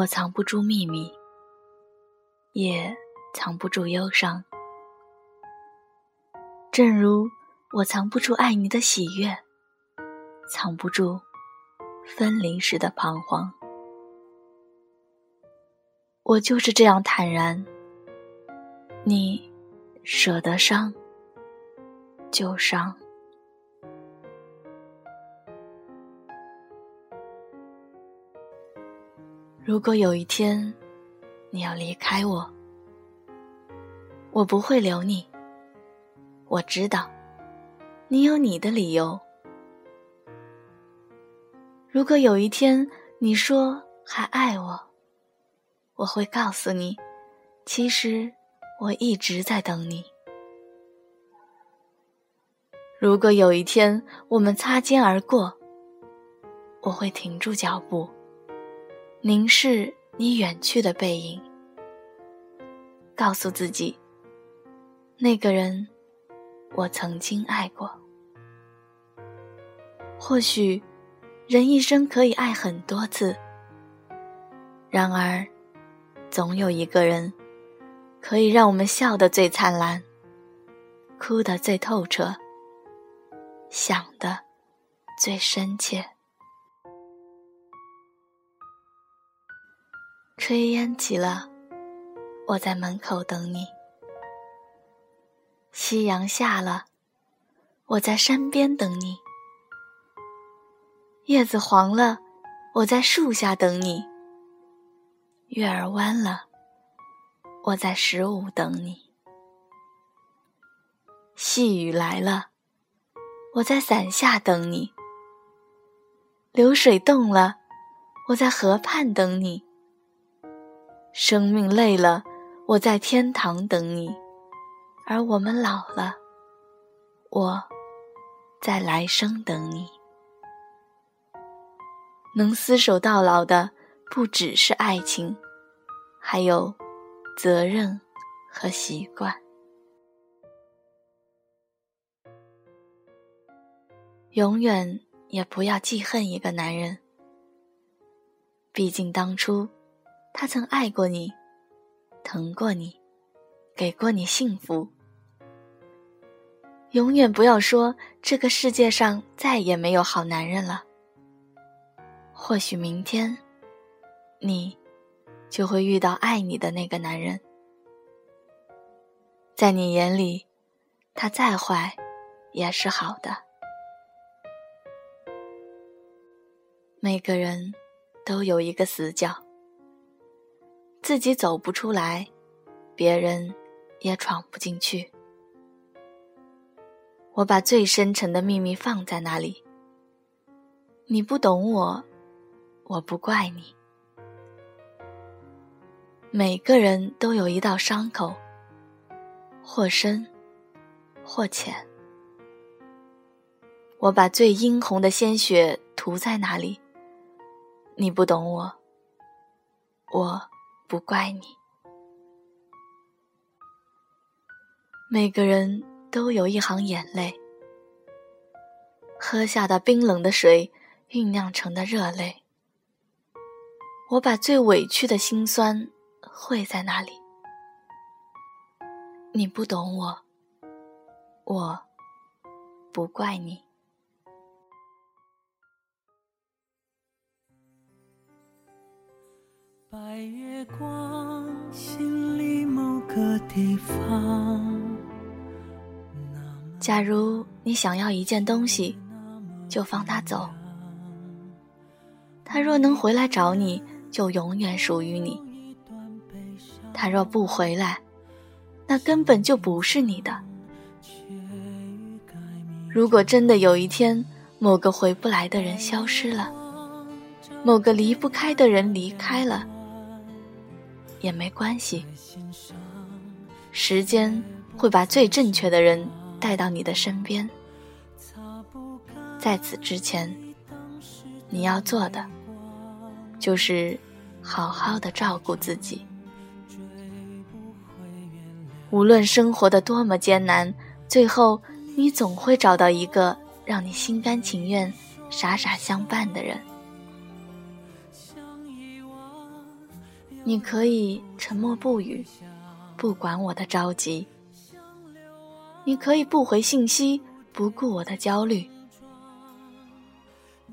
我藏不住秘密，也藏不住忧伤。正如我藏不住爱你的喜悦，藏不住分离时的彷徨。我就是这样坦然。你舍得伤，就伤。如果有一天你要离开我，我不会留你。我知道，你有你的理由。如果有一天你说还爱我，我会告诉你，其实我一直在等你。如果有一天我们擦肩而过，我会停住脚步，凝视你远去的背影，告诉自己，那个人我曾经爱过。或许，人一生可以爱很多次，然而。总有一个人，可以让我们笑得最灿烂，哭得最透彻，想得最深切。炊烟起了，我在门口等你；夕阳下了，我在山边等你；叶子黄了，我在树下等你。月儿弯了，我在十五等你；细雨来了，我在伞下等你；流水动了，我在河畔等你；生命累了，我在天堂等你；而我们老了，我在来生等你。能厮守到老的。不只是爱情，还有责任和习惯。永远也不要记恨一个男人，毕竟当初他曾爱过你，疼过你，给过你幸福。永远不要说这个世界上再也没有好男人了。或许明天。你，就会遇到爱你的那个男人。在你眼里，他再坏，也是好的。每个人都有一个死角，自己走不出来，别人也闯不进去。我把最深沉的秘密放在那里。你不懂我，我不怪你。每个人都有一道伤口，或深，或浅。我把最殷红的鲜血涂在那里。你不懂我，我不怪你。每个人都有一行眼泪，喝下的冰冷的水酝酿成的热泪。我把最委屈的心酸。会在那里？你不懂我，我不怪你。白云假如你想要一件东西，就放它走。他若能回来找你，就永远属于你。他若不回来，那根本就不是你的。如果真的有一天，某个回不来的人消失了，某个离不开的人离开了，也没关系。时间会把最正确的人带到你的身边。在此之前，你要做的，就是好好的照顾自己。无论生活的多么艰难，最后你总会找到一个让你心甘情愿、傻傻相伴的人。你可以沉默不语，不管我的着急；你可以不回信息，不顾我的焦虑；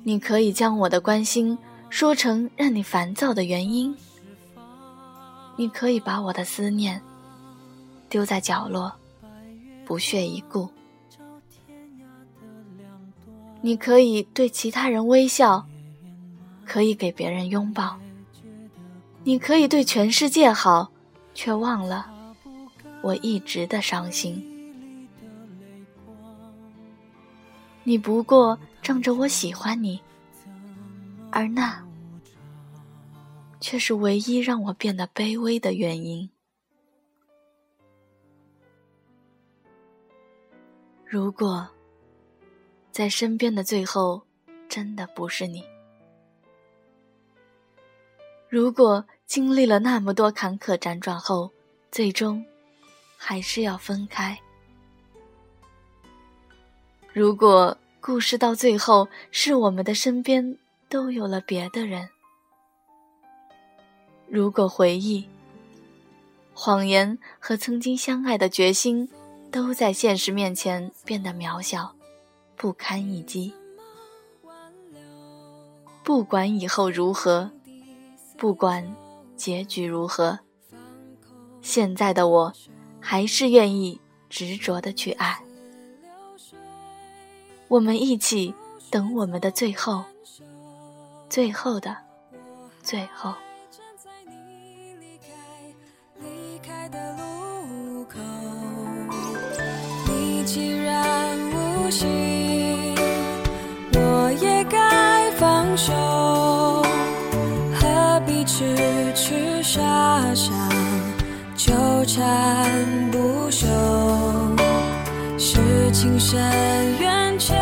你可以将我的关心说成让你烦躁的原因；你可以把我的思念丢在角落，不屑一顾；你可以对其他人微笑，可以给别人拥抱。你可以对全世界好，却忘了我一直的伤心。你不过仗着我喜欢你，而那却是唯一让我变得卑微的原因。如果在身边的最后真的不是你，如果。经历了那么多坎坷辗转后，最终还是要分开。如果故事到最后是我们的身边都有了别的人，如果回忆、谎言和曾经相爱的决心都在现实面前变得渺小、不堪一击，不管以后如何，不管。结局如何？现在的我，还是愿意执着的去爱。我们一起等我们的最后，最后的最后。你既然无心，我也该放手。痴痴傻傻纠缠不休，是情深缘浅，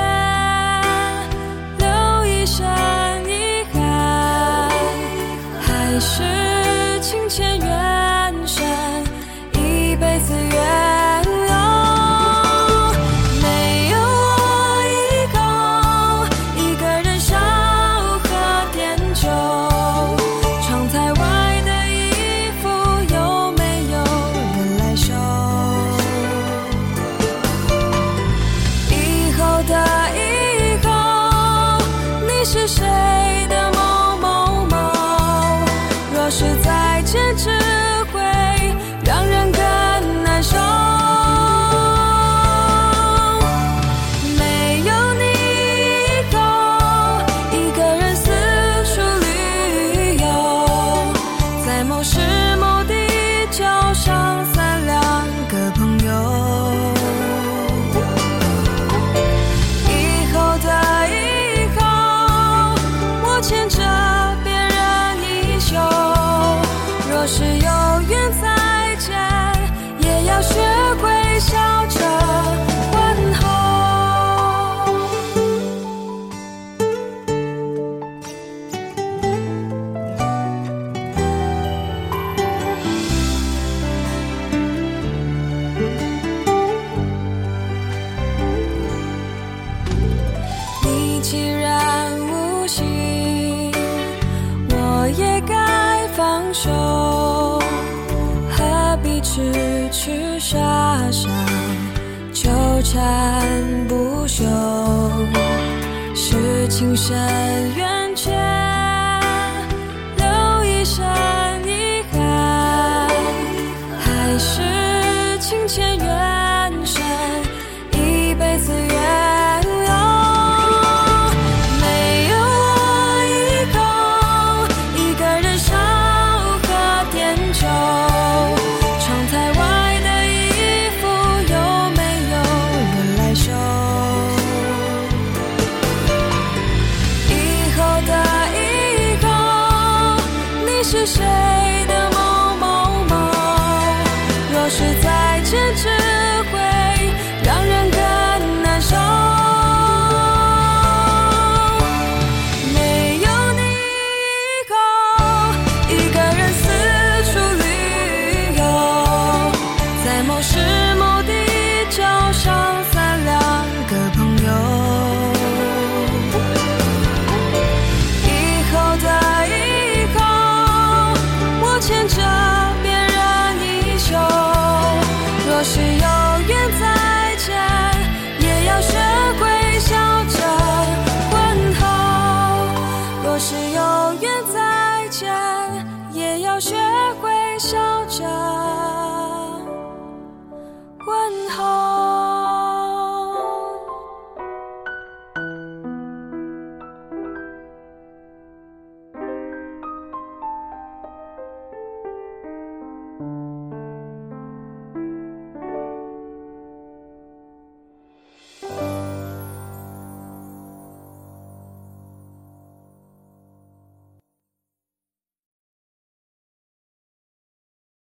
我也该放手何必痴痴傻傻纠缠不休是情深缘浅留一生遗憾还是情浅缘？是谁？